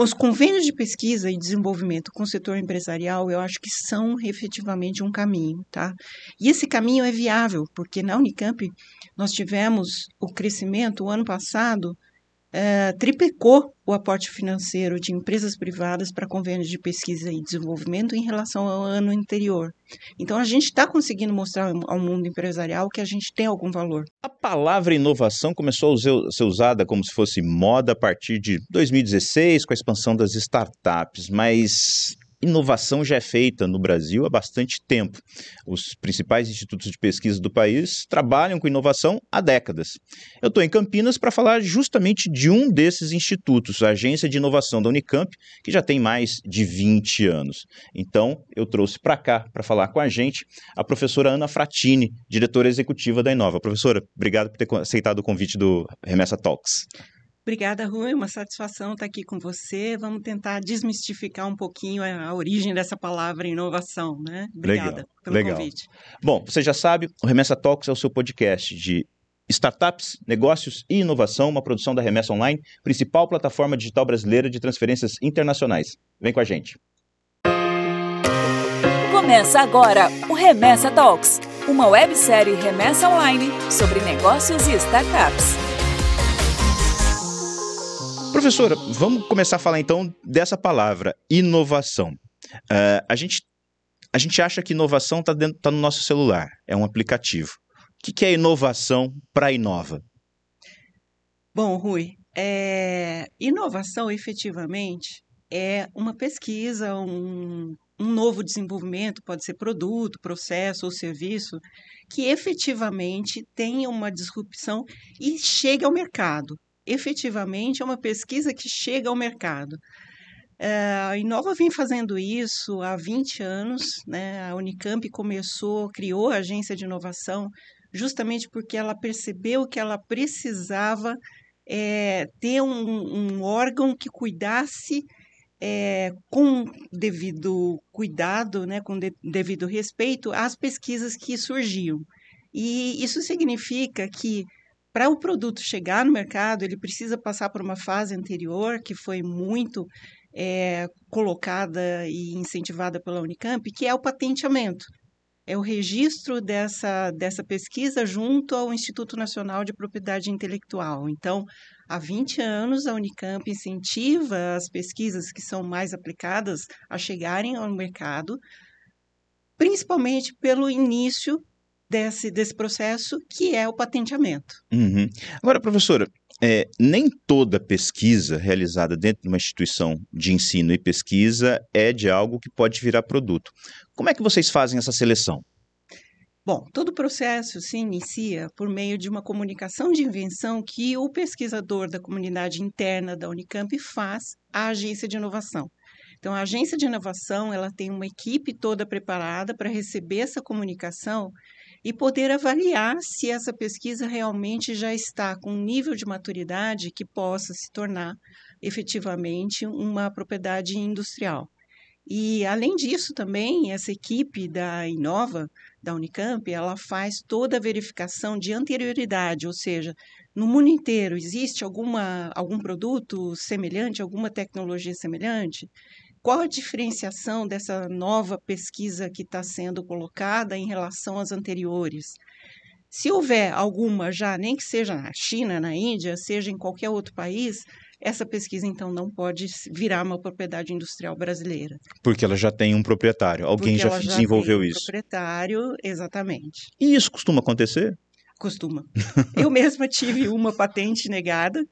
os convênios de pesquisa e desenvolvimento com o setor empresarial, eu acho que são efetivamente um caminho, tá? E esse caminho é viável, porque na Unicamp nós tivemos o crescimento o ano passado é, triplicou o aporte financeiro de empresas privadas para convênios de pesquisa e desenvolvimento em relação ao ano anterior. Então, a gente está conseguindo mostrar ao mundo empresarial que a gente tem algum valor. A palavra inovação começou a ser usada como se fosse moda a partir de 2016, com a expansão das startups, mas inovação já é feita no Brasil há bastante tempo. Os principais institutos de pesquisa do país trabalham com inovação há décadas. Eu estou em Campinas para falar justamente de um desses institutos, a Agência de Inovação da Unicamp, que já tem mais de 20 anos. Então, eu trouxe para cá para falar com a gente a professora Ana Fratini, diretora executiva da Inova. Professora, obrigado por ter aceitado o convite do Remessa Talks. Obrigada, Rui. Uma satisfação estar aqui com você. Vamos tentar desmistificar um pouquinho a origem dessa palavra inovação, né? Obrigada legal, pelo legal. convite. Bom, você já sabe, o Remessa Talks é o seu podcast de startups, negócios e inovação, uma produção da Remessa Online, principal plataforma digital brasileira de transferências internacionais. Vem com a gente. Começa agora o Remessa Talks, uma websérie remessa online sobre negócios e startups. Professora, vamos começar a falar então dessa palavra, inovação. Uh, a, gente, a gente acha que inovação está tá no nosso celular, é um aplicativo. O que, que é inovação para Inova? Bom, Rui, é, inovação efetivamente é uma pesquisa, um, um novo desenvolvimento, pode ser produto, processo ou serviço, que efetivamente tenha uma disrupção e chegue ao mercado efetivamente é uma pesquisa que chega ao mercado. A Inova vem fazendo isso há 20 anos, né? A Unicamp começou, criou a agência de inovação justamente porque ela percebeu que ela precisava é, ter um, um, órgão que cuidasse é, com devido cuidado, né, com de, devido respeito às pesquisas que surgiam. E isso significa que para o produto chegar no mercado, ele precisa passar por uma fase anterior, que foi muito é, colocada e incentivada pela Unicamp, que é o patenteamento. É o registro dessa, dessa pesquisa junto ao Instituto Nacional de Propriedade Intelectual. Então, há 20 anos, a Unicamp incentiva as pesquisas que são mais aplicadas a chegarem ao mercado, principalmente pelo início desse, desse processo, que é o patenteamento. Uhum. Agora, professora, é, nem toda pesquisa realizada dentro de uma instituição de ensino e pesquisa é de algo que pode virar produto. Como é que vocês fazem essa seleção? Bom, todo o processo se inicia por meio de uma comunicação de invenção que o pesquisador da comunidade interna da Unicamp faz à agência de inovação. Então, a agência de inovação ela tem uma equipe toda preparada para receber essa comunicação e poder avaliar se essa pesquisa realmente já está com um nível de maturidade que possa se tornar efetivamente uma propriedade industrial. E, além disso, também, essa equipe da Inova, da Unicamp, ela faz toda a verificação de anterioridade, ou seja, no mundo inteiro existe alguma, algum produto semelhante, alguma tecnologia semelhante? Qual a diferenciação dessa nova pesquisa que está sendo colocada em relação às anteriores? Se houver alguma já, nem que seja na China, na Índia, seja em qualquer outro país, essa pesquisa então não pode virar uma propriedade industrial brasileira. Porque ela já tem um proprietário, alguém já, já desenvolveu tem um isso. Proprietário, exatamente. E isso costuma acontecer? Costuma. Eu mesma tive uma patente negada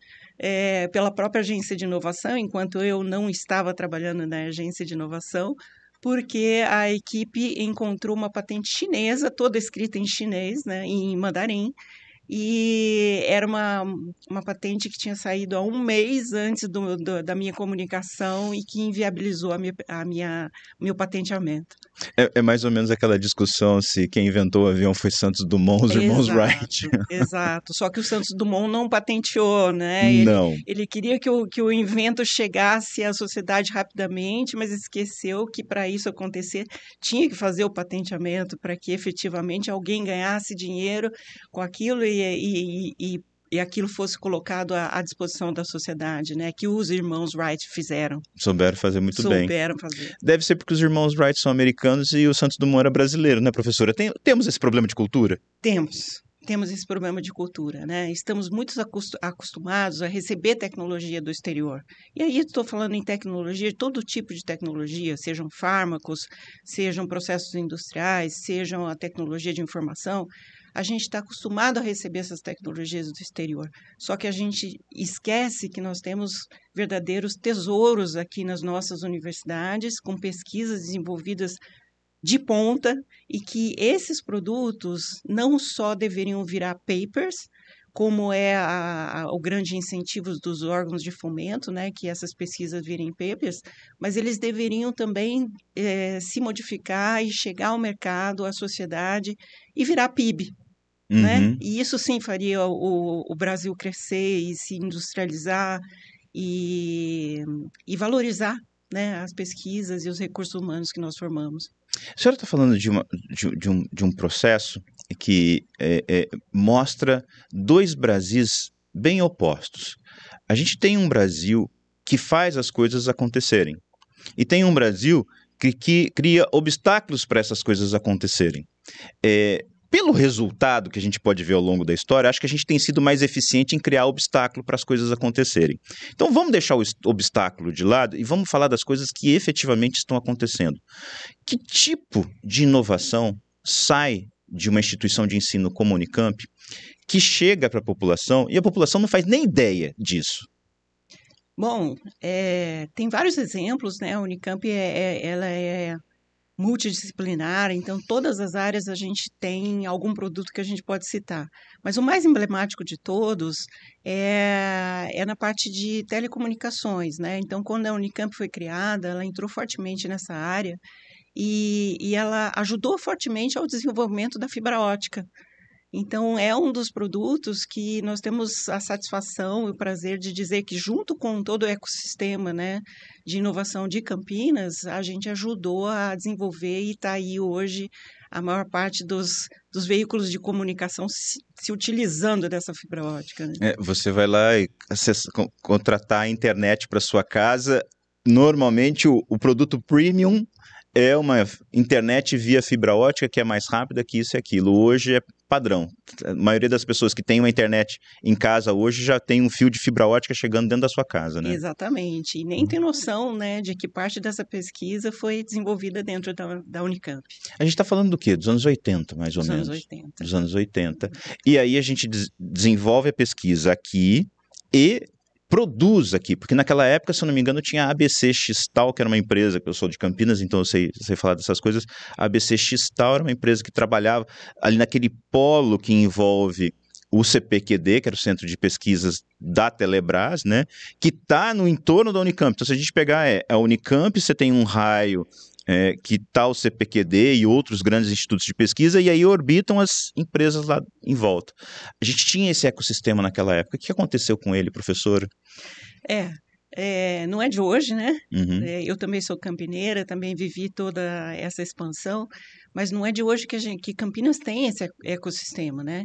é, pela própria agência de inovação, enquanto eu não estava trabalhando na agência de inovação, porque a equipe encontrou uma patente chinesa, toda escrita em chinês, né, em mandarim, e era uma, uma patente que tinha saído há um mês antes do, do, da minha comunicação e que inviabilizou a minha, a minha meu patenteamento. É, é, mais ou menos aquela discussão se quem inventou o avião foi Santos Dumont, os irmãos Wright. Exato, só que o Santos Dumont não patenteou, né? Ele, não. Ele queria que o, que o invento chegasse à sociedade rapidamente, mas esqueceu que para isso acontecer tinha que fazer o patenteamento para que efetivamente alguém ganhasse dinheiro com aquilo e e, e, e aquilo fosse colocado à, à, disposição da sociedade, né? Que os irmãos Wright fizeram. Souberam fazer muito Souberam bem. Souberam fazer. Deve ser porque os irmãos Wright são americanos e o Santos Dumont era brasileiro, né, professora? Tem, temos esse problema de cultura? Temos. Temos esse problema de cultura, né? Estamos muito acostumados a receber tecnologia do exterior. E aí estou falando em tecnologia, todo tipo de tecnologia, sejam fármacos, sejam processos industriais, sejam a tecnologia de informação a gente está acostumado a receber essas tecnologias do exterior. Só que a gente esquece que nós temos verdadeiros tesouros aqui nas nossas universidades, com pesquisas desenvolvidas de ponta, e que esses produtos não só deveriam virar papers, como é a, a, o grande incentivo dos órgãos de fomento, né, que essas pesquisas virem papers, mas eles deveriam também é, se modificar e chegar ao mercado, à sociedade e virar PIB. Né? Uhum. Né? E isso sim faria o, o Brasil crescer e se industrializar e, e valorizar né, as pesquisas e os recursos humanos que nós formamos. A senhora está falando de, uma, de, de, um, de um processo que é, é, mostra dois Brasis bem opostos. A gente tem um Brasil que faz as coisas acontecerem e tem um Brasil que, que cria obstáculos para essas coisas acontecerem. É, pelo resultado que a gente pode ver ao longo da história, acho que a gente tem sido mais eficiente em criar obstáculo para as coisas acontecerem. Então vamos deixar o obstáculo de lado e vamos falar das coisas que efetivamente estão acontecendo. Que tipo de inovação sai de uma instituição de ensino como a Unicamp que chega para a população e a população não faz nem ideia disso? Bom, é, tem vários exemplos, né? A Unicamp é, é ela é multidisciplinar, então todas as áreas a gente tem algum produto que a gente pode citar. Mas o mais emblemático de todos é, é na parte de telecomunicações, né? Então, quando a Unicamp foi criada, ela entrou fortemente nessa área e, e ela ajudou fortemente ao desenvolvimento da fibra ótica. Então, é um dos produtos que nós temos a satisfação e o prazer de dizer que, junto com todo o ecossistema né, de inovação de Campinas, a gente ajudou a desenvolver e está aí hoje a maior parte dos, dos veículos de comunicação se, se utilizando dessa fibra ótica. Né? É, você vai lá e acessa, contratar a internet para sua casa. Normalmente, o, o produto premium é uma internet via fibra ótica que é mais rápida que isso e aquilo. Hoje é padrão. A maioria das pessoas que tem uma internet em casa hoje já tem um fio de fibra ótica chegando dentro da sua casa, né? Exatamente. E nem tem noção, né, de que parte dessa pesquisa foi desenvolvida dentro da, da Unicamp. A gente está falando do quê? Dos anos 80, mais ou Dos menos. Dos anos 80. Dos anos 80. E aí a gente des desenvolve a pesquisa aqui e produz aqui, porque naquela época, se eu não me engano, tinha a ABC Xtal, que era uma empresa, que eu sou de Campinas, então eu sei, sei falar dessas coisas. A ABC Xtal era uma empresa que trabalhava ali naquele polo que envolve o CPQD, que era o Centro de Pesquisas da Telebrás, né, que está no entorno da Unicamp. Então, se a gente pegar é, a Unicamp, você tem um raio é, que o CPQD e outros grandes institutos de pesquisa, e aí orbitam as empresas lá em volta. A gente tinha esse ecossistema naquela época. O que aconteceu com ele, professor? É, é, não é de hoje, né? Uhum. É, eu também sou campineira, também vivi toda essa expansão, mas não é de hoje que, a gente, que Campinas tem esse ecossistema, né?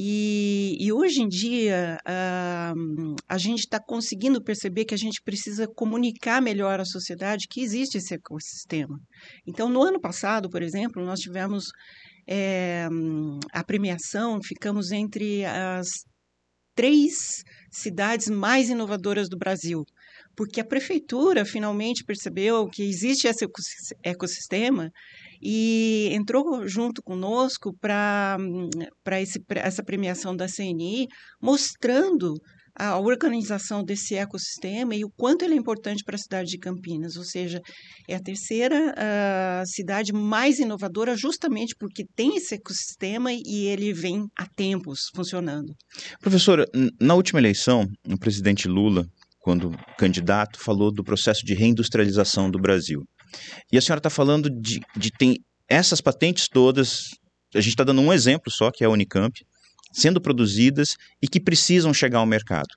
E, e hoje em dia uh, a gente está conseguindo perceber que a gente precisa comunicar melhor à sociedade que existe esse ecossistema. Então, no ano passado, por exemplo, nós tivemos é, a premiação, ficamos entre as três cidades mais inovadoras do Brasil, porque a prefeitura finalmente percebeu que existe esse ecossistema e entrou junto conosco para essa premiação da CNI, mostrando a organização desse ecossistema e o quanto ele é importante para a cidade de Campinas, ou seja, é a terceira uh, cidade mais inovadora justamente porque tem esse ecossistema e ele vem há tempos funcionando. Professora, na última eleição, o presidente Lula, quando candidato, falou do processo de reindustrialização do Brasil. E a senhora está falando de, de tem essas patentes todas, a gente está dando um exemplo só, que é a Unicamp, sendo produzidas e que precisam chegar ao mercado.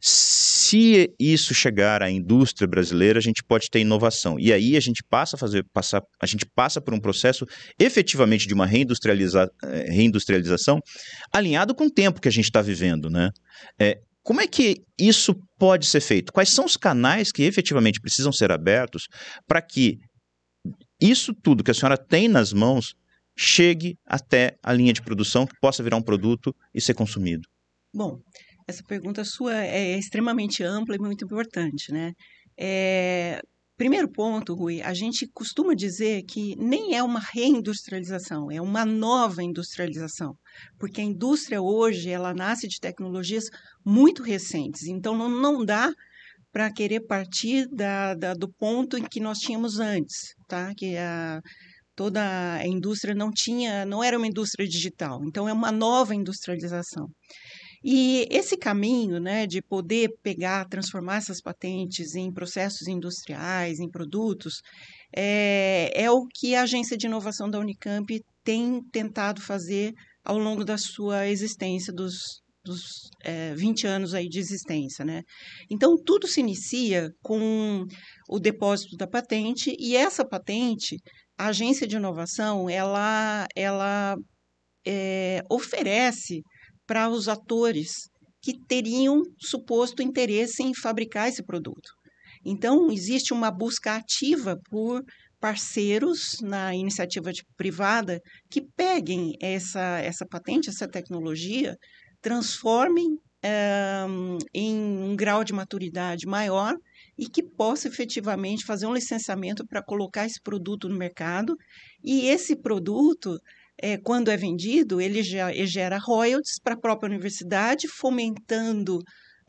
se isso chegar à indústria brasileira, a gente pode ter inovação. E aí a gente passa a fazer, passar, a gente passa por um processo efetivamente de uma reindustrializa, eh, reindustrialização alinhado com o tempo que a gente está vivendo, né? É, como é que isso pode ser feito? Quais são os canais que efetivamente precisam ser abertos para que isso tudo que a senhora tem nas mãos chegue até a linha de produção, que possa virar um produto e ser consumido? Bom, essa pergunta sua é extremamente ampla e muito importante, né? É, primeiro ponto, Rui, a gente costuma dizer que nem é uma reindustrialização, é uma nova industrialização, porque a indústria hoje ela nasce de tecnologias muito recentes, então não, não dá para querer partir da, da, do ponto em que nós tínhamos antes, tá? Que a, toda a indústria não tinha, não era uma indústria digital, então é uma nova industrialização. E esse caminho né, de poder pegar, transformar essas patentes em processos industriais, em produtos, é, é o que a Agência de Inovação da Unicamp tem tentado fazer ao longo da sua existência, dos, dos é, 20 anos aí de existência. Né? Então, tudo se inicia com o depósito da patente, e essa patente, a Agência de Inovação, ela, ela é, oferece para os atores que teriam suposto interesse em fabricar esse produto. Então, existe uma busca ativa por parceiros na iniciativa privada que peguem essa, essa patente, essa tecnologia, transformem é, em um grau de maturidade maior e que possa efetivamente fazer um licenciamento para colocar esse produto no mercado. E esse produto é, quando é vendido, ele, já, ele gera royalties para a própria universidade, fomentando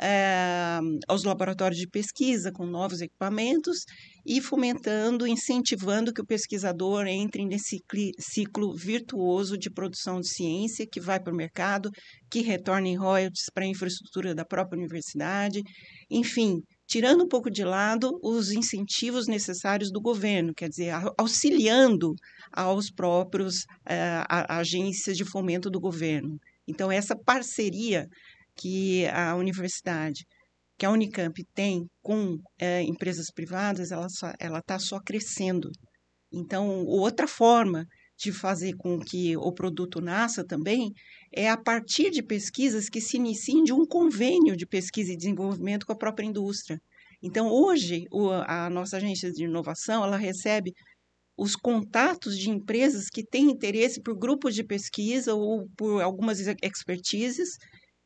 é, aos laboratórios de pesquisa com novos equipamentos e fomentando, incentivando que o pesquisador entre nesse ciclo virtuoso de produção de ciência que vai para o mercado, que retorne royalties para a infraestrutura da própria universidade, enfim, tirando um pouco de lado os incentivos necessários do governo, quer dizer, auxiliando aos próprios eh, agências de fomento do governo. Então, essa parceria que a universidade, que a Unicamp tem com eh, empresas privadas, ela está só crescendo. Então, outra forma de fazer com que o produto nasça também é a partir de pesquisas que se iniciem de um convênio de pesquisa e desenvolvimento com a própria indústria. Então, hoje, a nossa agência de inovação, ela recebe os contatos de empresas que têm interesse por grupos de pesquisa ou por algumas expertises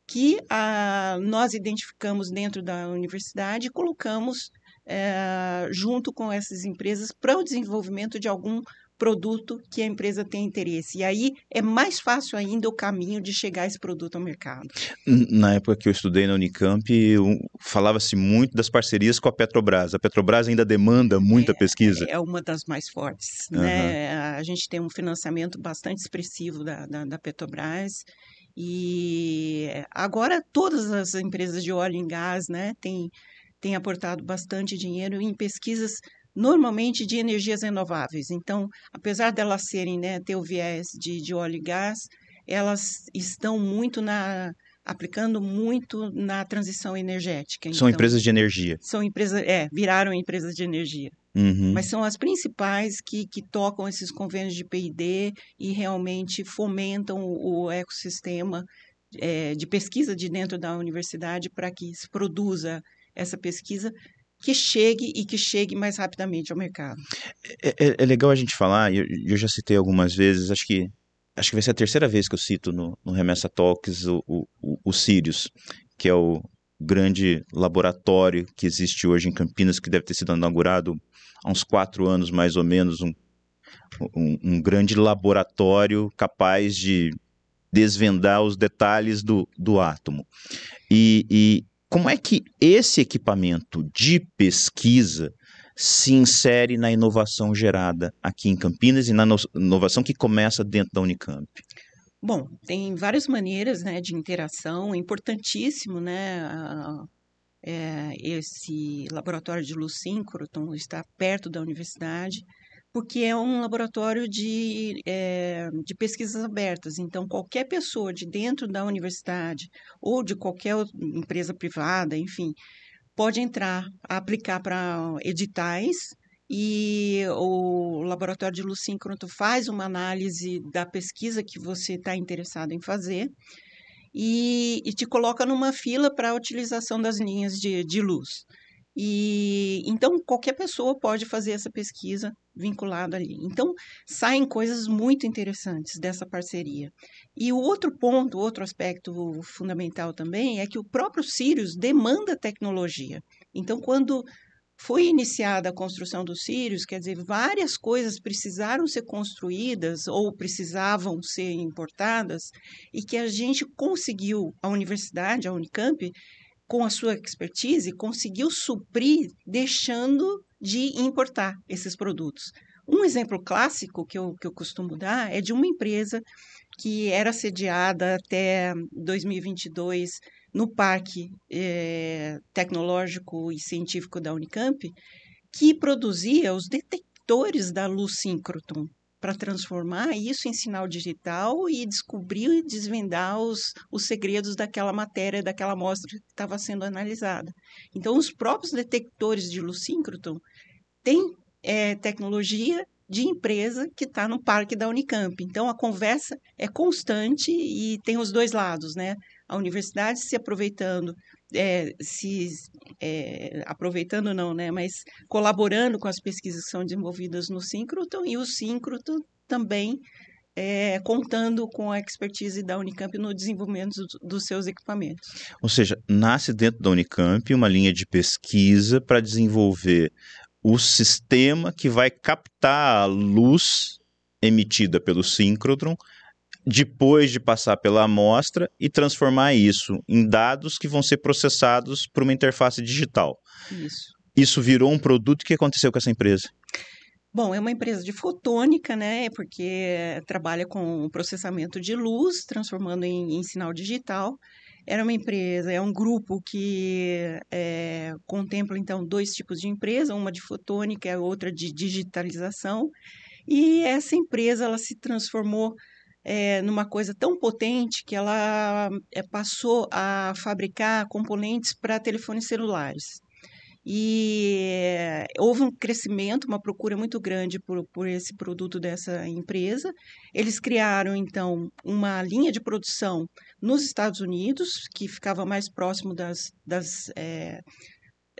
que ah, nós identificamos dentro da universidade e colocamos é, junto com essas empresas para o desenvolvimento de algum produto que a empresa tem interesse. E aí é mais fácil ainda o caminho de chegar esse produto ao mercado. Na época que eu estudei na Unicamp, falava-se muito das parcerias com a Petrobras. A Petrobras ainda demanda muita é, pesquisa. É uma das mais fortes. Uhum. Né? A gente tem um financiamento bastante expressivo da, da, da Petrobras. E agora todas as empresas de óleo e gás né, têm, têm aportado bastante dinheiro em pesquisas normalmente de energias renováveis. Então, apesar delas serem, né, ter o viés de, de óleo e gás, elas estão muito na aplicando muito na transição energética. São então, empresas de energia. São empresas, é, viraram empresas de energia. Uhum. Mas são as principais que, que tocam esses convênios de P&D e realmente fomentam o, o ecossistema é, de pesquisa de dentro da universidade para que se produza essa pesquisa que chegue e que chegue mais rapidamente ao mercado. É, é, é legal a gente falar, eu, eu, já citei algumas vezes, acho que acho que vai ser a terceira vez que eu cito no, no Remessa Talks o, o, o Sirius, que é o grande laboratório que existe hoje em Campinas, que deve ter sido inaugurado há uns quatro anos mais ou menos, um, um, um grande laboratório capaz de desvendar os detalhes do, do átomo. E, e, como é que esse equipamento de pesquisa se insere na inovação gerada aqui em Campinas e na inovação que começa dentro da Unicamp? Bom, tem várias maneiras né, de interação, é importantíssimo, né? é, esse laboratório de luz síncroton está perto da universidade, porque é um laboratório de, é, de pesquisas abertas. Então, qualquer pessoa de dentro da universidade ou de qualquer empresa privada, enfim, pode entrar, aplicar para editais e o laboratório de luz síncrono faz uma análise da pesquisa que você está interessado em fazer e, e, te coloca numa fila para a utilização das linhas de, de luz. E então qualquer pessoa pode fazer essa pesquisa vinculada ali. Então saem coisas muito interessantes dessa parceria. E o outro ponto, outro aspecto fundamental também é que o próprio Sirius demanda tecnologia. Então quando foi iniciada a construção dos Sirius, quer dizer, várias coisas precisaram ser construídas ou precisavam ser importadas e que a gente conseguiu, a universidade, a Unicamp, com a sua expertise, conseguiu suprir deixando de importar esses produtos. Um exemplo clássico que eu, que eu costumo dar é de uma empresa que era sediada até 2022 no Parque é, Tecnológico e Científico da Unicamp, que produzia os detectores da luz síncroton para transformar isso em sinal digital e descobrir e desvendar os, os segredos daquela matéria, daquela amostra que estava sendo analisada. Então, os próprios detectores de luz síncroton têm é, tecnologia de empresa que está no parque da Unicamp. Então, a conversa é constante e tem os dois lados, né? A universidade se aproveitando é, se é, aproveitando não, né, mas colaborando com as pesquisas que são desenvolvidas no Síncroton e o Síncroton também é, contando com a expertise da Unicamp no desenvolvimento do, dos seus equipamentos. Ou seja, nasce dentro da Unicamp uma linha de pesquisa para desenvolver o sistema que vai captar a luz emitida pelo síncrotron depois de passar pela amostra e transformar isso em dados que vão ser processados por uma interface digital. Isso. Isso virou um produto. O que aconteceu com essa empresa? Bom, é uma empresa de fotônica, né? Porque trabalha com processamento de luz, transformando em, em sinal digital. Era uma empresa, é um grupo que é, contempla, então, dois tipos de empresa, uma de fotônica e outra de digitalização. E essa empresa, ela se transformou é, numa coisa tão potente que ela é, passou a fabricar componentes para telefones celulares. E houve um crescimento, uma procura muito grande por, por esse produto dessa empresa. Eles criaram, então, uma linha de produção nos Estados Unidos, que ficava mais próximo das, das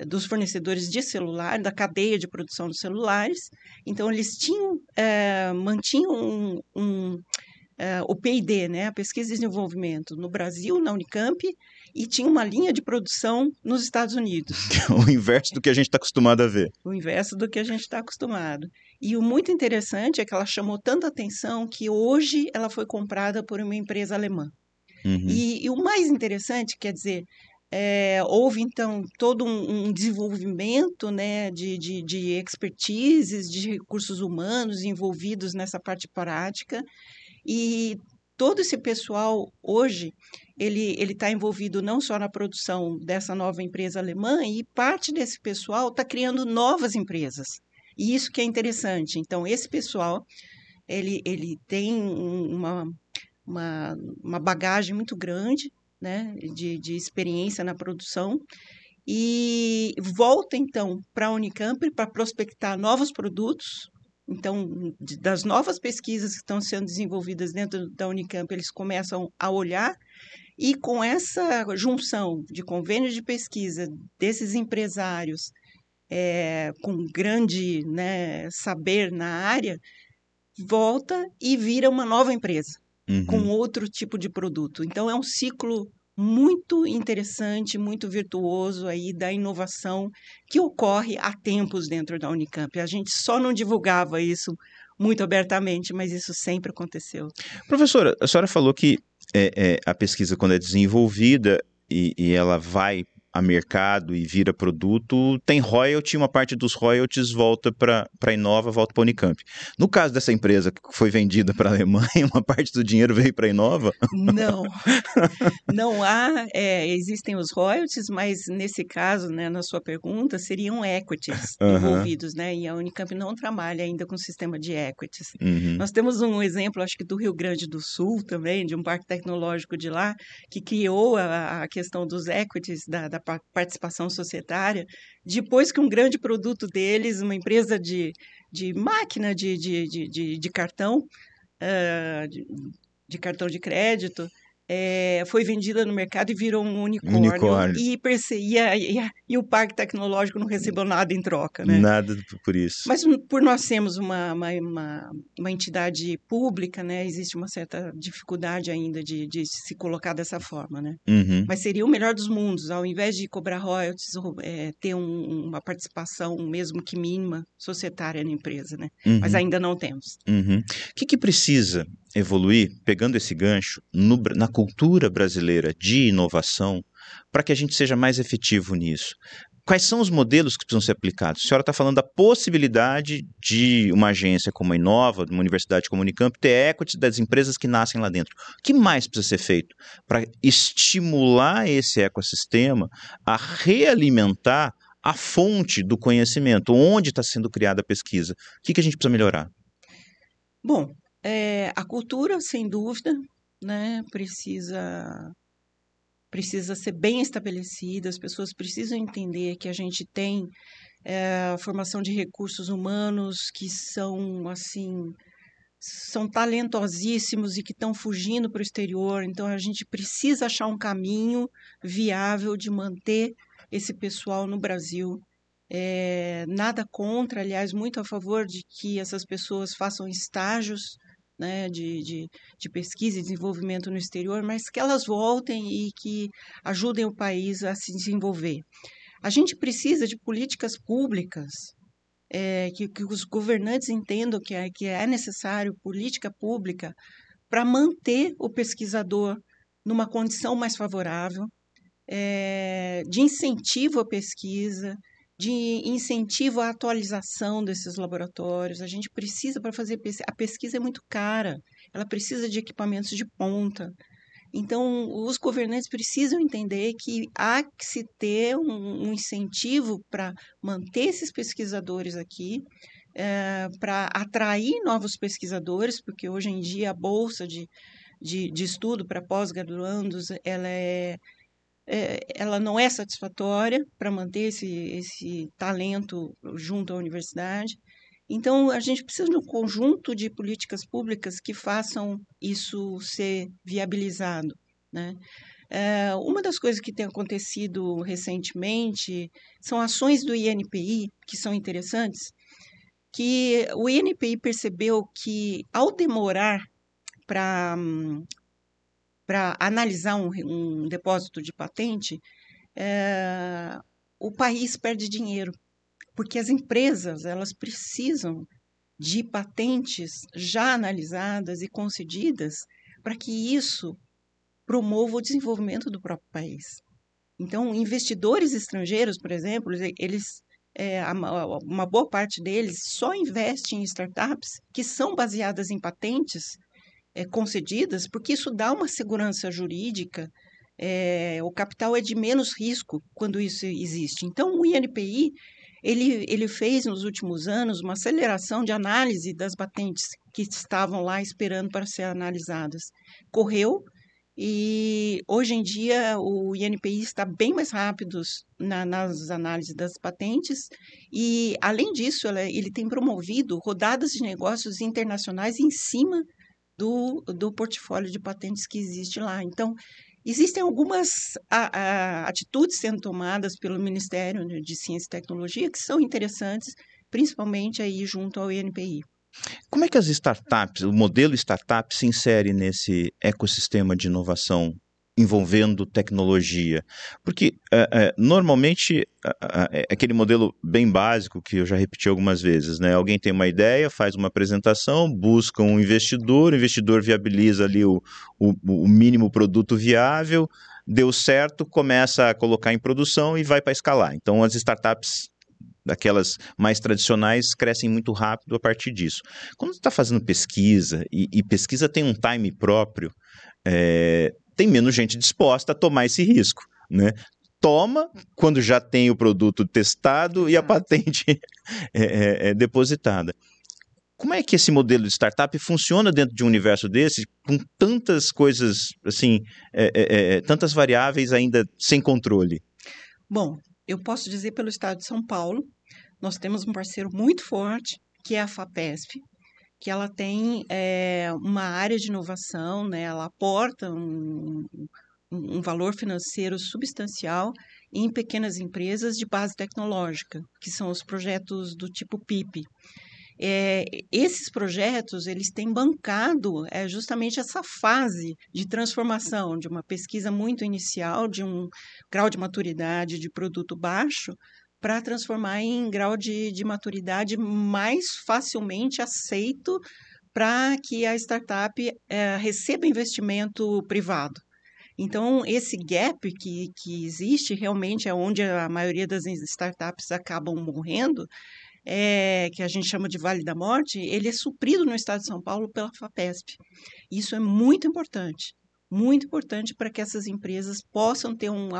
dos fornecedores de celular, da cadeia de produção dos celulares. Então, eles tinham, é, mantinham um, um uh, o P&D, né, a pesquisa e desenvolvimento, no Brasil, na Unicamp, e tinha uma linha de produção nos Estados Unidos. o inverso do que a gente está acostumado a ver. O inverso do que a gente está acostumado. E o muito interessante é que ela chamou tanta atenção que hoje ela foi comprada por uma empresa alemã. Uhum. E, e, o mais interessante, quer dizer, é, houve então todo um, um desenvolvimento né, de, de, de expertises, de recursos humanos envolvidos nessa parte prática, e todo esse pessoal hoje ele ele está envolvido não só na produção dessa nova empresa alemã e parte desse pessoal está criando novas empresas. E isso que é interessante. Então esse pessoal ele ele tem uma uma, uma bagagem muito grande né de, de experiência na produção. E volta então para a Unicamp para prospectar novos produtos então, das novas pesquisas que estão sendo desenvolvidas dentro da Unicamp, eles começam a olhar e com essa junção de convênios de pesquisa desses empresários é, com grande né, saber na área, volta e vira uma nova empresa uhum. com outro tipo de produto. Então é um ciclo muito interessante, muito virtuoso aí da inovação que ocorre há tempos dentro da Unicamp. A gente só não divulgava isso muito abertamente, mas isso sempre aconteceu. Professora, a senhora falou que é, é, a pesquisa, quando é desenvolvida e, e ela vai a mercado e vira produto, tem royalty, uma parte dos royalties volta para a Inova, volta para a Unicamp. No caso dessa empresa que foi vendida para a Alemanha, uma parte do dinheiro veio para a Inova? Não, não há, é, existem os royalties, mas nesse caso, né, na sua pergunta, seriam equities uhum. envolvidos, né, e a Unicamp não trabalha ainda com sistema de equities. Uhum. Nós temos um exemplo, acho que do Rio Grande do Sul também, de um parque tecnológico de lá, que criou a, a questão dos equities da, da participação societária, depois que um grande produto deles, uma empresa de, de máquina de, de, de, de cartão, uh, de, de cartão de crédito, é, foi vendida no mercado e virou um unicórnio. unicórnio. E, e, e, e, o parque tecnológico não recebeu nada em troca, né? Nada por isso. Mas por nós sermos uma, uma, uma, uma entidade pública, né, existe uma certa dificuldade ainda de, de se colocar dessa forma, né? Uhum. Mas seria o melhor dos mundos, ao invés de cobrar royalties, é, ter um, uma participação, mesmo que mínima, societária na empresa, né? Uhum. Mas ainda não temos. Uhum. O que, que precisa evoluir, pegando esse gancho, no, na cultura brasileira de inovação, para que a gente seja mais efetivo nisso? Quais são os modelos que precisam ser aplicados? A senhora está falando da possibilidade de uma agência como a Inova, uma universidade como a Unicamp, ter equity das empresas que nascem lá dentro. O que mais precisa ser feito para estimular esse ecossistema a realimentar a fonte do conhecimento, onde está sendo criada a pesquisa? O que, que a gente precisa melhorar? Bom, é, a cultura, sem dúvida, né, precisa precisa ser bem estabelecida, as pessoas precisam entender que a gente tem é, formação de recursos humanos que são assim são talentosíssimos e que estão fugindo para o exterior, então a gente precisa achar um caminho viável de manter esse pessoal no Brasil. É, nada contra, aliás, muito a favor de que essas pessoas façam estágios né, de, de, de, pesquisa e desenvolvimento no exterior, mas que elas voltem e que ajudem o país a se desenvolver. A gente precisa de políticas públicas é, que, que, os governantes entendam que é, que é necessário política pública para manter o pesquisador numa condição mais favorável, é, de incentivo à pesquisa, de incentivo à atualização desses laboratórios. A gente precisa para fazer pesquisa. A pesquisa é muito cara, ela precisa de equipamentos de ponta. Então, os governantes precisam entender que há que se ter um, um incentivo para manter esses pesquisadores aqui, é, para atrair novos pesquisadores, porque hoje em dia a bolsa de, de, de estudo para pós-graduandos ela é é, ela não é satisfatória para manter esse, esse talento junto à universidade. Então, a gente precisa de um conjunto de políticas públicas que façam isso ser viabilizado. Né? É, uma das coisas que tem acontecido recentemente são ações do INPI, que são interessantes, que o INPI percebeu que, ao demorar para para analisar um, um, depósito de patente, é, o país perde dinheiro, porque as empresas elas precisam de patentes já analisadas e concedidas para que isso promova o desenvolvimento do próprio país. Então, investidores estrangeiros, por exemplo, eles é, uma boa parte deles só investe em startups que são baseadas em patentes é, concedidas, porque isso dá uma segurança jurídica, é, o capital é de menos risco quando isso existe. Então, o INPI ele, ele fez nos últimos anos uma aceleração de análise das patentes que estavam lá esperando para ser analisadas. Correu e hoje em dia o INPI está bem mais rápido na, nas análises das patentes e, além disso, ele tem promovido rodadas de negócios internacionais em cima do, do portfólio de patentes que existe lá. Então, existem algumas a, a, atitudes sendo tomadas pelo Ministério de Ciência e Tecnologia que são interessantes, principalmente aí junto ao INPI. Como é que as startups, o modelo startup se insere nesse ecossistema de inovação envolvendo tecnologia. Porque é, é, normalmente é, aquele modelo bem básico que eu já repeti algumas vezes, né? Alguém tem uma ideia, faz uma apresentação, busca um investidor, o investidor viabiliza ali o, o, o mínimo produto viável, deu certo, começa a colocar em produção e vai para escalar. Então as startups daquelas mais tradicionais crescem muito rápido a partir disso. Quando você está fazendo pesquisa, e, e, pesquisa tem um time próprio, é, tem menos gente disposta a tomar esse risco, né? Toma quando já tem o produto testado e a patente é, é, é depositada. Como é que esse modelo de startup funciona dentro de um universo desse, com tantas coisas, assim, é, é, é tantas variáveis ainda sem controle? Bom, eu posso dizer pelo Estado de São Paulo, nós temos um parceiro muito forte, que é a FAPESP, que ela tem é, uma área de inovação, né? ela aporta um, um valor financeiro substancial em pequenas empresas de base tecnológica, que são os projetos do tipo PIP. É, esses projetos eles têm bancado é, justamente essa fase de transformação de uma pesquisa muito inicial, de um grau de maturidade de produto baixo, para transformar em grau de, de maturidade mais facilmente aceito para que a startup é, receba investimento privado. Então, esse gap que, que existe realmente é onde a maioria das startups acabam morrendo, é, que a gente chama de Vale da Morte, ele é suprido no estado de São Paulo pela FAPESP. Isso é muito importante, muito importante para que essas empresas possam ter um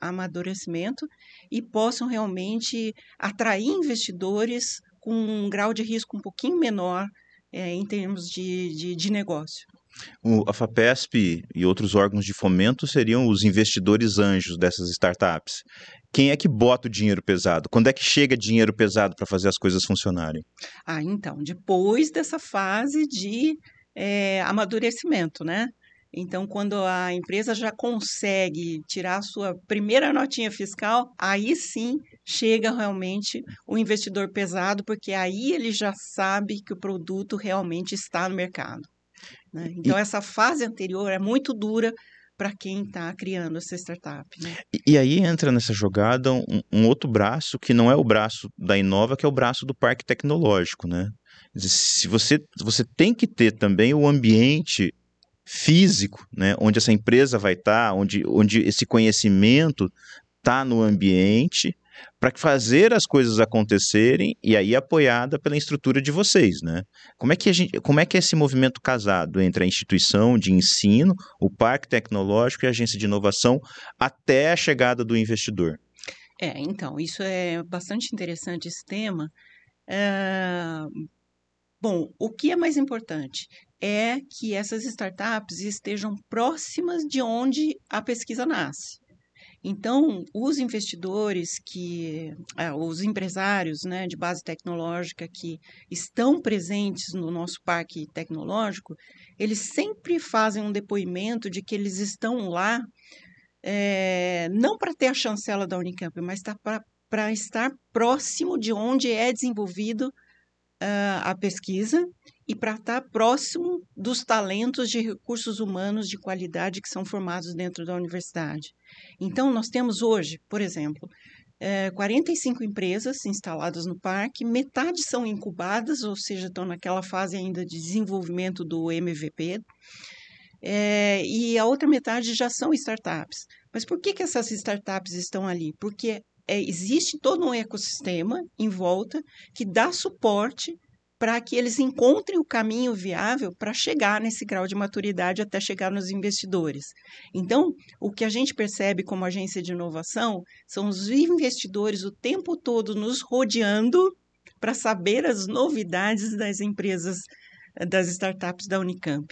amadurecimento e possam realmente atrair investidores com um grau de risco um pouquinho menor é, em termos de, de, de negócio. O, a FAPESP e outros órgãos de fomento seriam os investidores anjos dessas startups. Quem é que bota o dinheiro pesado? Quando é que chega dinheiro pesado para fazer as coisas funcionarem? Ah, então, depois dessa fase de é, amadurecimento, né? Então, quando a empresa já consegue tirar a sua primeira notinha fiscal, aí sim chega realmente o investidor pesado, porque aí ele já sabe que o produto realmente está no mercado. Né? Então, e... essa fase anterior é muito dura para quem está criando essa startup. Né? E, e, aí entra nessa jogada um, um, outro braço que não é o braço da Inova, que é o braço do parque tecnológico, né? Se você, você tem que ter também o ambiente físico, né, onde essa empresa vai estar, tá, onde, onde esse conhecimento está no ambiente, para fazer as coisas acontecerem e aí apoiada pela estrutura de vocês, né? Como é que a gente, como é que é esse movimento casado entre a instituição de ensino, o parque tecnológico e a agência de inovação até a chegada do investidor? É, então isso é bastante interessante esse tema. É... Bom, o que é mais importante é que essas startups estejam próximas de onde a pesquisa nasce. Então, os investidores que, é, os empresários né, de base tecnológica que estão presentes no nosso parque tecnológico, eles sempre fazem um depoimento de que eles estão lá é, não para ter a chancela da Unicamp, mas tá para estar próximo de onde é desenvolvido uh, a pesquisa e para estar próximo dos talentos de recursos humanos de qualidade que são formados dentro da universidade. Então, nós temos hoje, por exemplo, é, 45 empresas instaladas no parque, metade são incubadas, ou seja, estão naquela fase ainda de desenvolvimento do MVP, é, e a outra metade já são startups. Mas por que, que essas startups estão ali? Porque é, existe todo um ecossistema em volta que dá suporte para que eles encontrem o caminho viável para chegar nesse grau de maturidade até chegar nos investidores. Então, o que a gente percebe como agência de inovação são os investidores o tempo todo nos rodeando para saber as novidades das empresas, das startups da Unicamp.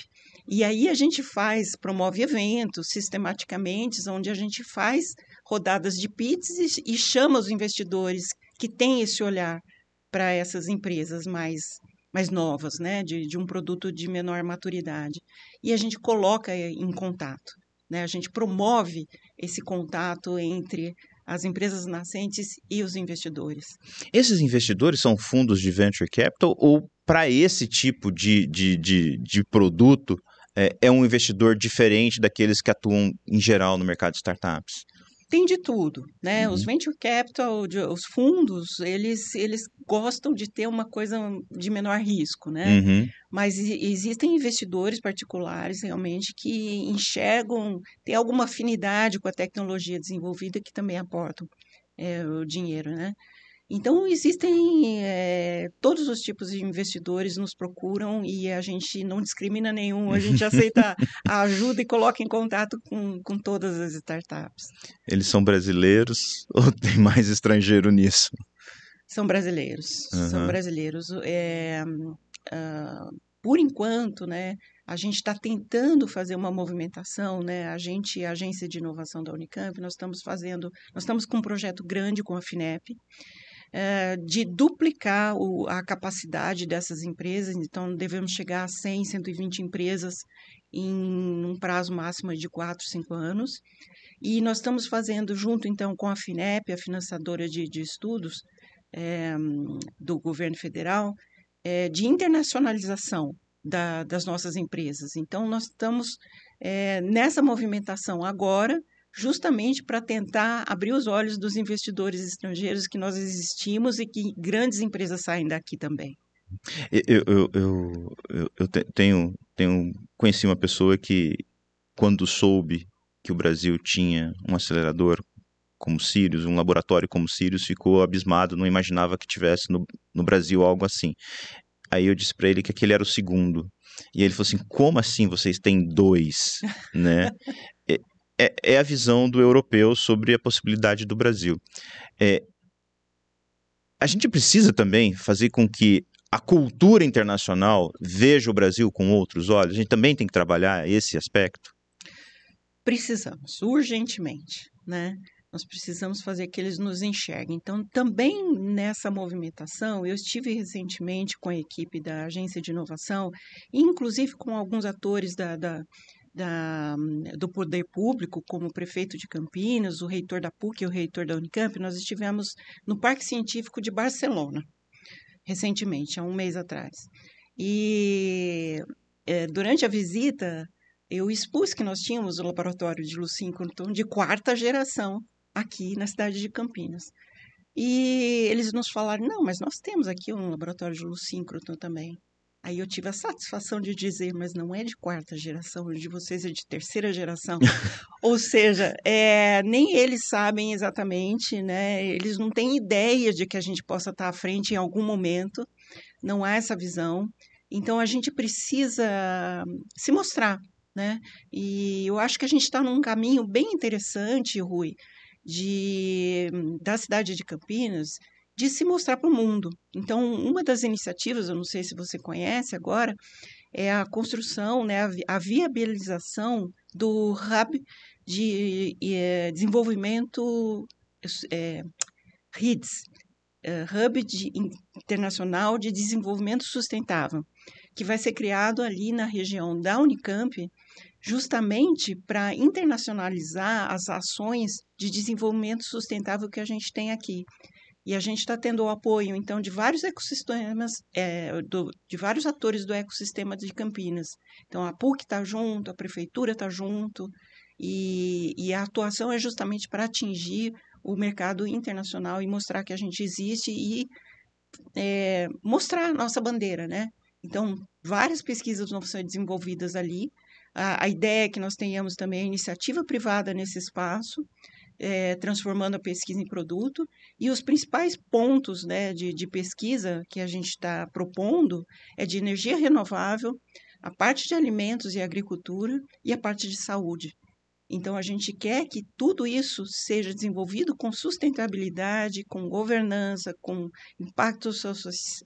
E aí a gente faz, promove eventos sistematicamente, onde a gente faz rodadas de pits e, e chama os investidores que têm esse olhar para essas empresas mais mais novas, né, de, de um produto de menor maturidade. E a gente coloca em contato, né, a gente promove esse contato entre as empresas nascentes e os investidores. Esses investidores são fundos de venture capital ou para esse tipo de, de, de, de produto é, é um investidor diferente daqueles que atuam em geral no mercado de startups? Tem de tudo, né? Uhum. Os venture capital, os fundos, eles, eles gostam de ter uma coisa de menor risco, né? Uhum. Mas existem investidores particulares realmente que enxergam, têm alguma afinidade com a tecnologia desenvolvida que também aportam é, o dinheiro, né? Então, existem é, todos os tipos de investidores nos procuram e a gente não discrimina nenhum, a gente aceita a ajuda e coloca em contato com, com todas as startups. Eles são brasileiros ou tem mais estrangeiro nisso? São brasileiros, uhum. são brasileiros. É, uh, por enquanto, né, a gente está tentando fazer uma movimentação, né? A gente, a agência de inovação da Unicamp, nós estamos fazendo, nós estamos com um projeto grande com a FINEP, é, de duplicar o, a capacidade dessas empresas, então devemos chegar a 100, 120 empresas em um prazo máximo de 4, 5 anos. E nós estamos fazendo, junto então com a FINEP, a financiadora de, de estudos é, do governo federal, é, de internacionalização da, das nossas empresas. Então, nós estamos é, nessa movimentação agora, justamente para tentar abrir os olhos dos investidores estrangeiros que nós existimos e que grandes empresas saem daqui também. Eu, eu, eu, eu, tenho, tenho conheci uma pessoa que, quando soube que o Brasil tinha um acelerador como Sirius, um laboratório como Sirius, ficou abismado, não imaginava que tivesse no, no Brasil algo assim. Aí eu disse para ele que aquele era o segundo. E ele falou assim: como assim vocês têm dois? né? É, é, a visão do europeu sobre a possibilidade do Brasil. É, a gente precisa também fazer com que a cultura internacional veja o Brasil com outros olhos. A gente também tem que trabalhar esse aspecto. Precisamos, urgentemente, né? Nós precisamos fazer que eles nos enxerguem. Então, também nessa movimentação, eu estive recentemente com a equipe da Agência de Inovação, inclusive com alguns atores da, da, da, do poder público, como o prefeito de Campinas, o reitor da PUC e o reitor da Unicamp. Nós estivemos no Parque Científico de Barcelona, recentemente, há um mês atrás. E é, durante a visita, eu expus que nós tínhamos o laboratório de Lucíncroton de quarta geração aqui na cidade de Campinas. E eles nos falaram: não, mas nós temos aqui um laboratório de lucíncroton também. Aí eu tive a satisfação de dizer, mas não é de quarta geração, o de vocês é de terceira geração. Ou seja, é, nem eles sabem exatamente, né? Eles não têm ideia de que a gente possa estar à frente em algum momento. Não há essa visão. Então a gente precisa se mostrar, né? E eu acho que a gente está num caminho bem interessante, Rui, de, da cidade de Campinas de se mostrar para o mundo. Então, uma das iniciativas, eu não sei se você conhece agora, é a construção, né, a, viabilização do Hub de é, Desenvolvimento é, RIDS, é, Hub de, Internacional de Desenvolvimento Sustentável, que vai ser criado ali na região da Unicamp, justamente para internacionalizar as ações de desenvolvimento sustentável que a gente tem aqui. E a gente está tendo o apoio, então, de vários ecossistemas, é, do, de vários atores do ecossistema de Campinas. Então, a PUC está junto, a prefeitura está junto, e, e a atuação é justamente para atingir o mercado internacional e mostrar que a gente existe e é, mostrar a nossa bandeira, né? Então, várias pesquisas vão ser desenvolvidas ali, a, a ideia é que nós tenhamos também a iniciativa privada nesse espaço, é, transformando a pesquisa em produto, e os principais pontos né, de, de pesquisa que a gente está propondo é de energia renovável, a parte de alimentos e agricultura e a parte de saúde. Então, a gente quer que tudo isso seja desenvolvido com sustentabilidade, com governança, com impacto so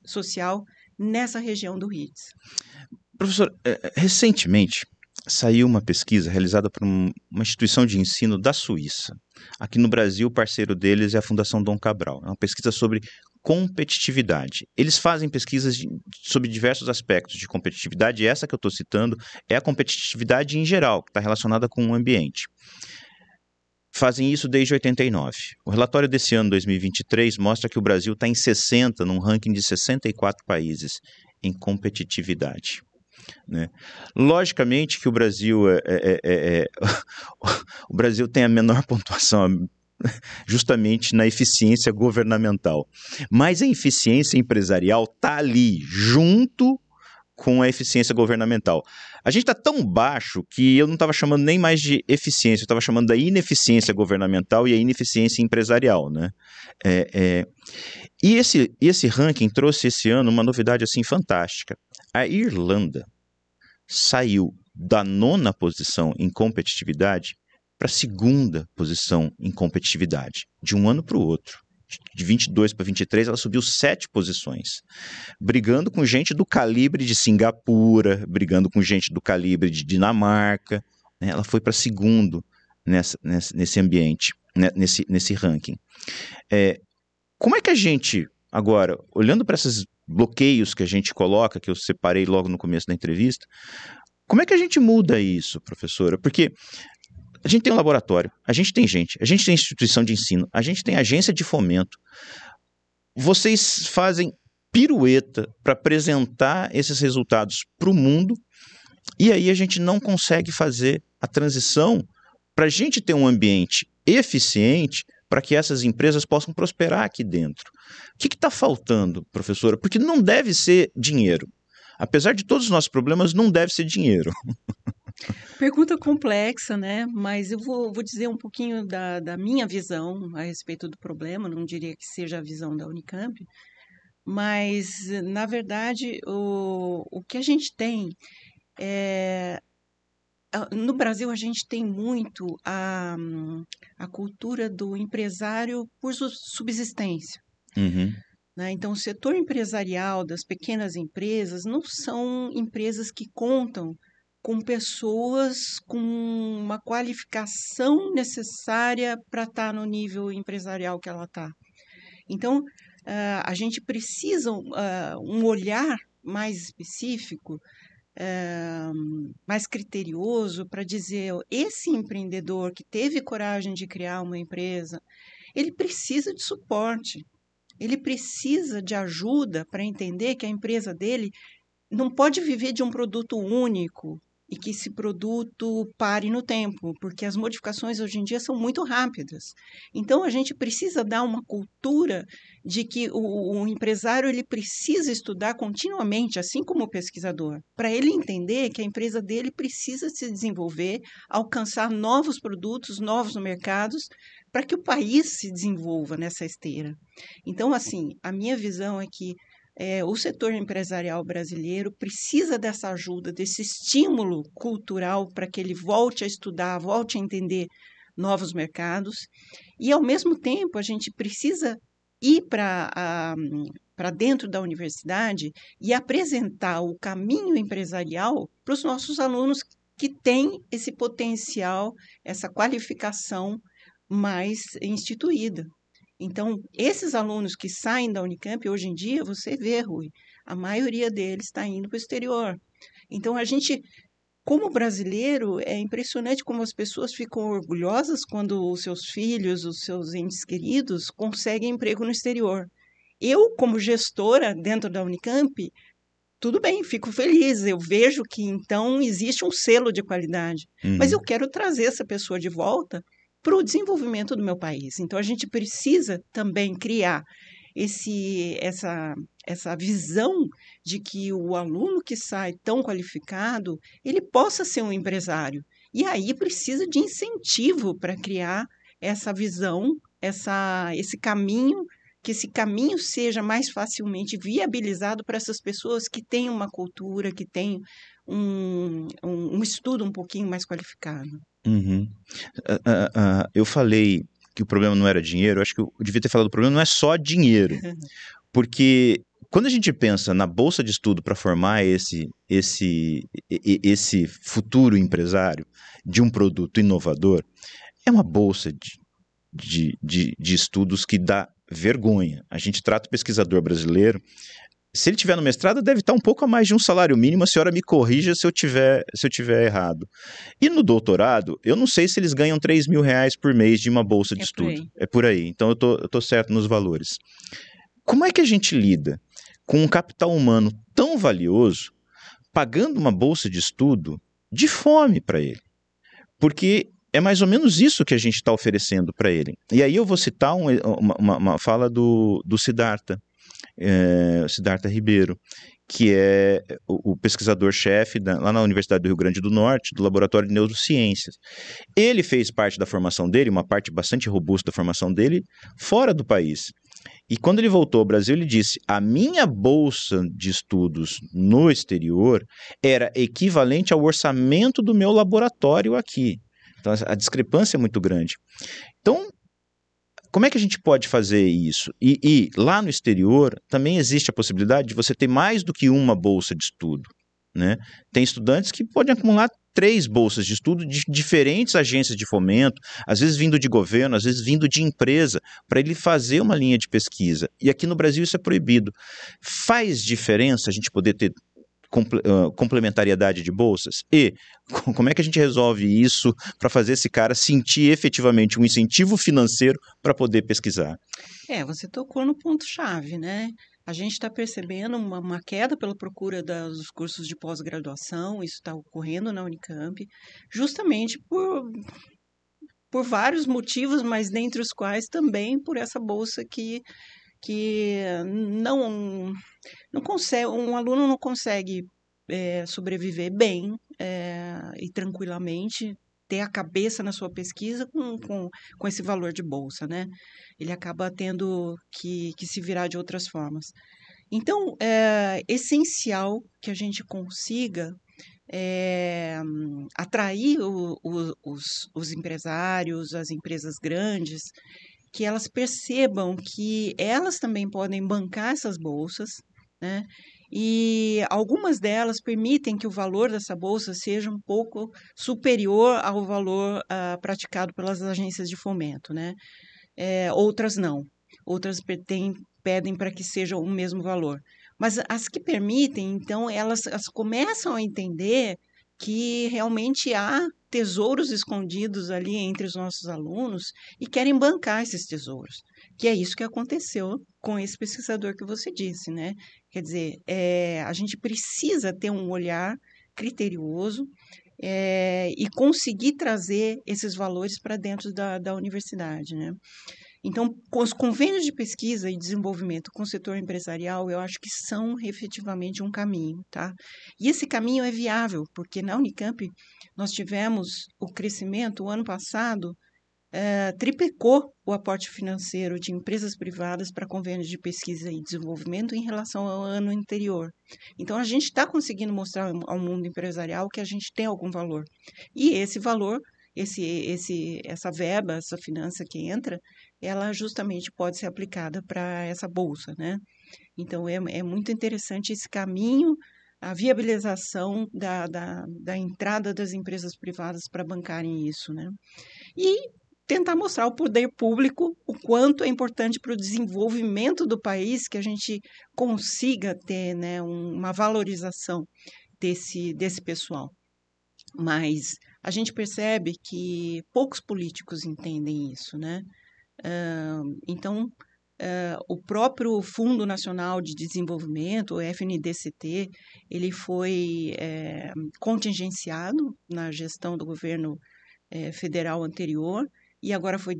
social nessa região do RITS. Professor, é, recentemente saiu uma pesquisa realizada por uma instituição de ensino da Suíça. Aqui no Brasil, o parceiro deles é a Fundação Dom Cabral. É uma pesquisa sobre competitividade. Eles fazem pesquisas sobre diversos aspectos de competitividade, e essa que eu estou citando é a competitividade em geral, que está relacionada com o ambiente. Fazem isso desde 89. O relatório desse ano, 2023, mostra que o Brasil está em 60, num ranking de 64 países em competitividade. Né? Logicamente que o Brasil é, é, é, é o Brasil tem a menor pontuação justamente na eficiência governamental, mas a eficiência empresarial está ali junto com a eficiência governamental. A gente está tão baixo que eu não estava chamando nem mais de eficiência, eu estava chamando da ineficiência governamental e a ineficiência empresarial, né? É, é... E esse, esse ranking trouxe esse ano uma novidade assim fantástica. A Irlanda saiu da nona posição em competitividade para a segunda posição em competitividade, de um ano para o outro. de 22 para 23, ela subiu sete posições, brigando com gente do calibre de Singapura, brigando com gente do calibre de Dinamarca. Né? Ela foi para segundo nessa, nesse ambiente, né? nesse, nesse ranking. É, como é que a gente, agora, olhando para esses bloqueios que a gente coloca, que eu separei logo no começo da entrevista, como é que a gente muda isso, professora? Porque a gente tem um laboratório, a gente tem gente, a gente tem instituição de ensino, a gente tem agência de fomento. Vocês fazem pirueta para apresentar esses resultados para o mundo e aí a gente não consegue fazer a transição para a gente ter um ambiente eficiente para que essas empresas possam prosperar aqui dentro. O que está faltando, professora? Porque não deve ser dinheiro. Apesar de todos os nossos problemas, não deve ser dinheiro. Pergunta complexa, né? Mas eu vou, vou dizer um pouquinho da, da minha visão a respeito do problema, não diria que seja a visão da Unicamp, mas, na verdade, o, o que a gente tem é. No Brasil, a gente tem muito a, a cultura do empresário por subsistência. Uhum. Né? Então, o setor empresarial das pequenas empresas não são empresas que contam com pessoas com uma qualificação necessária para estar tá no nível empresarial que ela está. Então, uh, a gente precisa uh, um olhar mais específico, uh, mais criterioso para dizer esse empreendedor que teve coragem de criar uma empresa, ele precisa de suporte, ele precisa de ajuda para entender que a empresa dele não pode viver de um produto único, e que esse produto pare no tempo, porque as modificações hoje em dia são muito rápidas. Então a gente precisa dar uma cultura de que o, o empresário ele precisa estudar continuamente, assim como o pesquisador, para ele entender que a empresa dele precisa se desenvolver, alcançar novos produtos, novos mercados, para que o país se desenvolva nessa esteira. Então, assim, a minha visão é que é, o setor empresarial brasileiro precisa dessa ajuda, desse estímulo cultural para que ele volte a estudar, volte a entender novos mercados. E, ao mesmo tempo, a gente precisa ir para para dentro da universidade e apresentar o caminho empresarial para os nossos alunos que têm esse potencial, essa qualificação mais instituída. Então, esses alunos que saem da Unicamp, hoje em dia, você vê, Rui, a maioria deles está indo para o exterior. Então, a gente, como brasileiro, é impressionante como as pessoas ficam orgulhosas quando os seus filhos, os seus entes queridos, conseguem emprego no exterior. Eu, como gestora dentro da Unicamp, tudo bem, fico feliz. Eu vejo que então existe um selo de qualidade. Uhum. Mas eu quero trazer essa pessoa de volta para o desenvolvimento do meu país. Então, a gente precisa também criar esse, essa, essa visão de que o aluno que sai tão qualificado, ele possa ser um empresário. E aí precisa de incentivo para criar essa visão, essa, esse caminho, que esse caminho seja mais facilmente viabilizado para essas pessoas que têm uma cultura, que têm um, um, um estudo um pouquinho mais qualificado. Uhum. Uh, uh, uh, eu falei que o problema não era dinheiro, acho que eu devia ter falado o problema não é só dinheiro. Porque quando a gente pensa na bolsa de estudo para formar esse, esse, esse futuro empresário de um produto inovador, é uma bolsa de, de, de, de estudos que dá vergonha. A gente trata o pesquisador brasileiro se ele tiver no mestrado, deve estar um pouco a mais de um salário mínimo. A senhora me corrija se eu tiver, se eu tiver errado. E no doutorado, eu não sei se eles ganham 3 mil reais por mês de uma bolsa de é estudo. É por aí. Então eu tô, eu tô certo nos valores. Como é que a gente lida com um capital humano tão valioso pagando uma bolsa de estudo de fome para ele? Porque é mais ou menos isso que a gente está oferecendo para ele. E aí eu vou citar um, uma, uma, uma, fala do, do Siddhartha é, Siddhartha Ribeiro, que é o, o pesquisador-chefe lá na Universidade do Rio Grande do Norte, do Laboratório de Neurociências. Ele fez parte da formação dele, uma parte bastante robusta da formação dele, fora do país. E quando ele voltou ao Brasil, ele disse: a minha bolsa de estudos no exterior era equivalente ao orçamento do meu laboratório aqui. Então, a discrepância é muito grande. Então, como é que a gente pode fazer isso? E, e, lá no exterior também existe a possibilidade de você ter mais do que uma bolsa de estudo. Né? Tem estudantes que podem acumular três bolsas de estudo de diferentes agências de fomento, às vezes vindo de governo, às vezes vindo de empresa, para ele fazer uma linha de pesquisa. E aqui no Brasil isso é proibido. Faz diferença a gente poder ter complementariedade de bolsas? E como é que a gente resolve isso para fazer esse cara sentir efetivamente um incentivo financeiro para poder pesquisar? É, você tocou no ponto-chave, né? A gente está percebendo uma, uma, queda pela procura dos cursos de pós-graduação, isso está ocorrendo na Unicamp, justamente por, por vários motivos, mas dentre os quais também por essa bolsa que, que não, não consegue, um aluno não consegue é, sobreviver bem é, e tranquilamente ter a cabeça na sua pesquisa com, com, com esse valor de bolsa, né? Ele acaba tendo que, que se virar de outras formas. Então, é essencial que a gente consiga é, atrair o, o, os, os empresários, as empresas grandes, que elas percebam que elas também podem bancar essas bolsas, né? e algumas delas permitem que o valor dessa bolsa seja um pouco superior ao valor uh, praticado pelas agências de fomento, né? É, outras não, outras tem, pedem para que seja o mesmo valor. Mas as que permitem, então, elas, elas começam a entender que realmente há tesouros escondidos ali entre os nossos alunos e querem bancar esses tesouros. Que é isso que aconteceu com esse pesquisador que você disse, né? Quer dizer, é, a gente precisa ter um olhar criterioso é, e conseguir trazer esses valores para dentro da, da universidade, né? Então, os convênios de pesquisa e desenvolvimento com o setor empresarial, eu acho que são efetivamente um caminho, tá? E esse caminho é viável, porque na Unicamp nós tivemos o crescimento, o ano passado, é, triplicou o aporte financeiro de empresas privadas para convênios de pesquisa e desenvolvimento em relação ao ano anterior. Então, a gente está conseguindo mostrar ao mundo empresarial que a gente tem algum valor. E esse valor, esse, esse, essa verba, essa finança que entra, ela justamente pode ser aplicada para essa bolsa, né? Então, é, é muito interessante esse caminho, a viabilização da, da, da entrada das empresas privadas para bancarem isso, né? E tentar mostrar ao poder público o quanto é importante para o desenvolvimento do país que a gente consiga ter né, uma valorização desse, desse pessoal. Mas a gente percebe que poucos políticos entendem isso, né? Uh, então, uh, o próprio Fundo Nacional de Desenvolvimento, o FNDCT, ele foi é, contingenciado na gestão do governo é, federal anterior e agora foi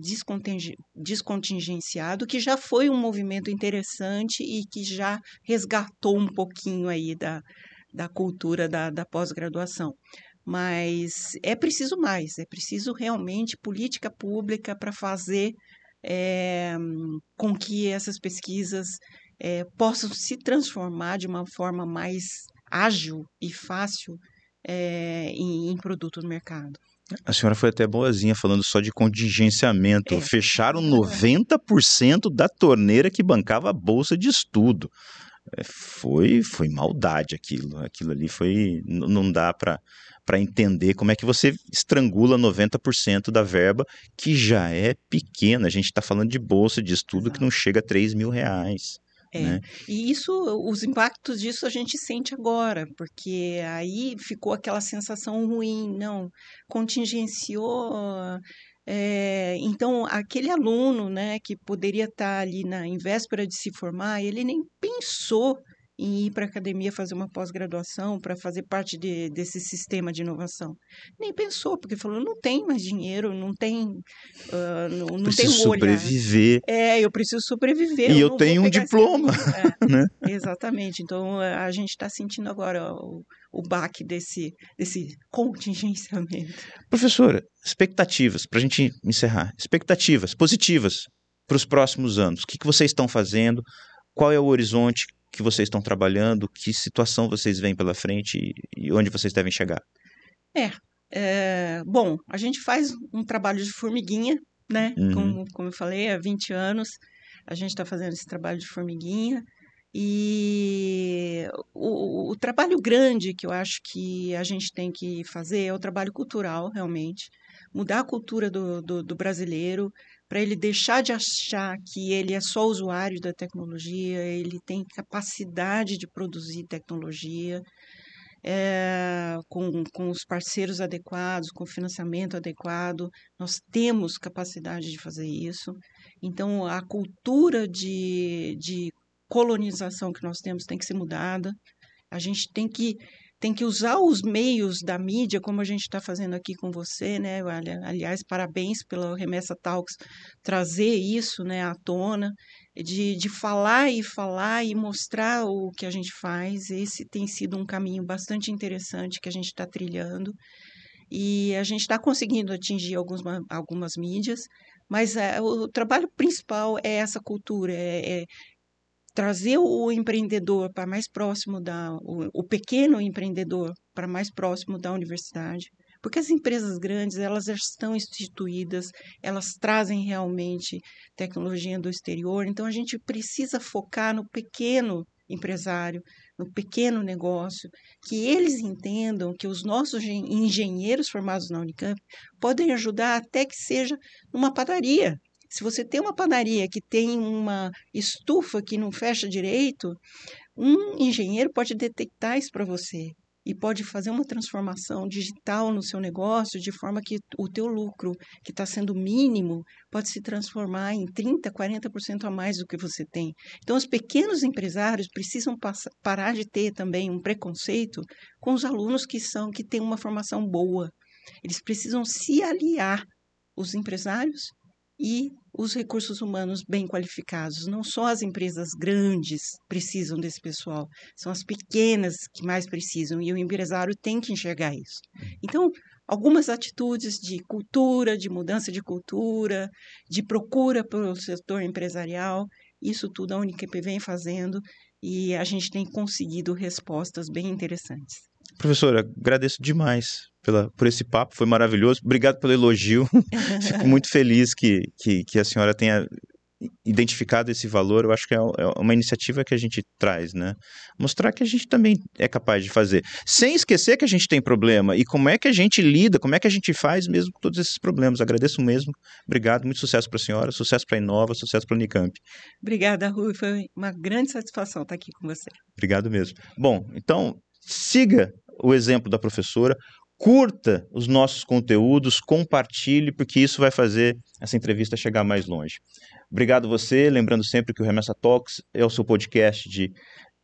descontingenciado, que já foi um movimento interessante e que já resgatou um pouquinho aí da, da cultura da, da pós-graduação. Mas é preciso mais, é preciso realmente política pública para fazer é, com que essas pesquisas é, possam se transformar de uma forma mais ágil e fácil é, em, em produto no mercado. A senhora foi até boazinha falando só de contingenciamento. É. Fecharam 90% da torneira que bancava a bolsa de estudo. É, foi, foi maldade aquilo. Aquilo ali foi. Não dá para para entender como é que você estrangula 90% da verba, que já é pequena. A gente está falando de bolsa de estudo que não chega a 3 mil reais. É. Né? E isso, os impactos disso a gente sente agora, porque aí ficou aquela sensação ruim, não, contingenciou. É, então, aquele aluno né, que poderia estar ali na, em véspera de se formar, ele nem pensou em ir para a academia fazer uma pós-graduação para fazer parte de, desse sistema de inovação. Nem pensou, porque falou, não tem mais dinheiro, não tem, uh, não, não tem um sobreviver. É, eu preciso sobreviver. E eu, eu tenho um diploma. É, né? Exatamente. Então, a gente está sentindo agora o, o baque desse, desse contingenciamento. Professora, expectativas, para a gente encerrar. Expectativas positivas para os próximos anos. O que, que vocês estão fazendo? Qual é o horizonte? Que vocês estão trabalhando, que situação vocês veem pela frente e, onde vocês devem chegar? É, é, bom, a gente faz um trabalho de formiguinha né? Uhum. Como, como eu falei, há 20 anos a gente está fazendo esse trabalho de formiguinha. E o, o, trabalho grande que eu acho que a gente tem que fazer é o trabalho cultural, realmente. Mudar a cultura do, do, do brasileiro, para ele deixar de achar que ele é só usuário da tecnologia, ele tem capacidade de produzir tecnologia. É, com, com os parceiros adequados, com financiamento adequado, nós temos capacidade de fazer isso. Então, a cultura de, de colonização que nós temos tem que ser mudada. A gente tem que tem que usar os meios da mídia, como a gente está fazendo aqui com você, né? Aliás, parabéns pela Remessa Talks trazer isso né, à tona, de, de falar e falar e mostrar o que a gente faz. Esse tem sido um caminho bastante interessante que a gente está trilhando. E a gente está conseguindo atingir algumas mídias, mas é, o trabalho principal é essa cultura, é, é trazer o empreendedor para mais próximo da o, o, pequeno empreendedor para mais próximo da universidade. Porque as empresas grandes elas já estão instituídas elas trazem realmente tecnologia do exterior. Então a gente precisa focar no pequeno empresário no pequeno negócio que eles entendam que os nossos engenheiros formados na Unicamp podem ajudar até que seja numa padaria se você tem uma padaria que tem uma estufa que não fecha direito, um engenheiro pode detectar isso para você e pode fazer uma transformação digital no seu negócio de forma que o teu lucro, que está sendo mínimo, pode se transformar em 30%, 40% a mais do que você tem. Então, os pequenos empresários precisam parar de ter também um preconceito com os alunos que são que têm uma formação boa. Eles precisam se aliar, os empresários e os recursos humanos bem qualificados. Não só as empresas grandes precisam desse pessoal, são as pequenas que mais precisam e o empresário tem que enxergar isso. Então, algumas atitudes de cultura, de mudança de cultura, de procura pelo setor empresarial, isso tudo a Unicamp vem fazendo e a gente tem conseguido respostas bem interessantes. Professora, agradeço demais pela, por esse papo, foi maravilhoso. Obrigado pelo elogio. Fico muito feliz que, que, que, a senhora tenha identificado esse valor. Eu acho que é, é uma iniciativa que a gente traz, né? Mostrar que a gente também é capaz de fazer, sem esquecer que a gente tem problema e como é que a gente lida, como é que a gente faz mesmo com todos esses problemas. Agradeço mesmo. Obrigado, muito sucesso para a senhora, sucesso para a Inova, sucesso para a Unicamp. Obrigada, Rui. Foi uma grande satisfação estar aqui com você. Obrigado mesmo. Bom, então siga o exemplo da professora, curta os nossos conteúdos, compartilhe, porque isso vai fazer essa entrevista chegar mais longe. Obrigado você, lembrando sempre que o Remessa Talks é o seu podcast de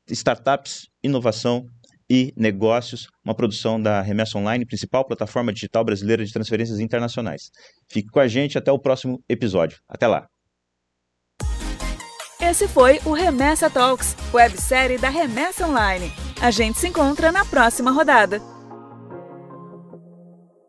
startups, inovação e negócios, uma produção da Remessa Online, principal plataforma digital brasileira de transferências internacionais. Fique com a gente até o próximo episódio. Até lá. Esse foi o Remessa Talks, websérie da Remessa Online. A gente se encontra na próxima rodada.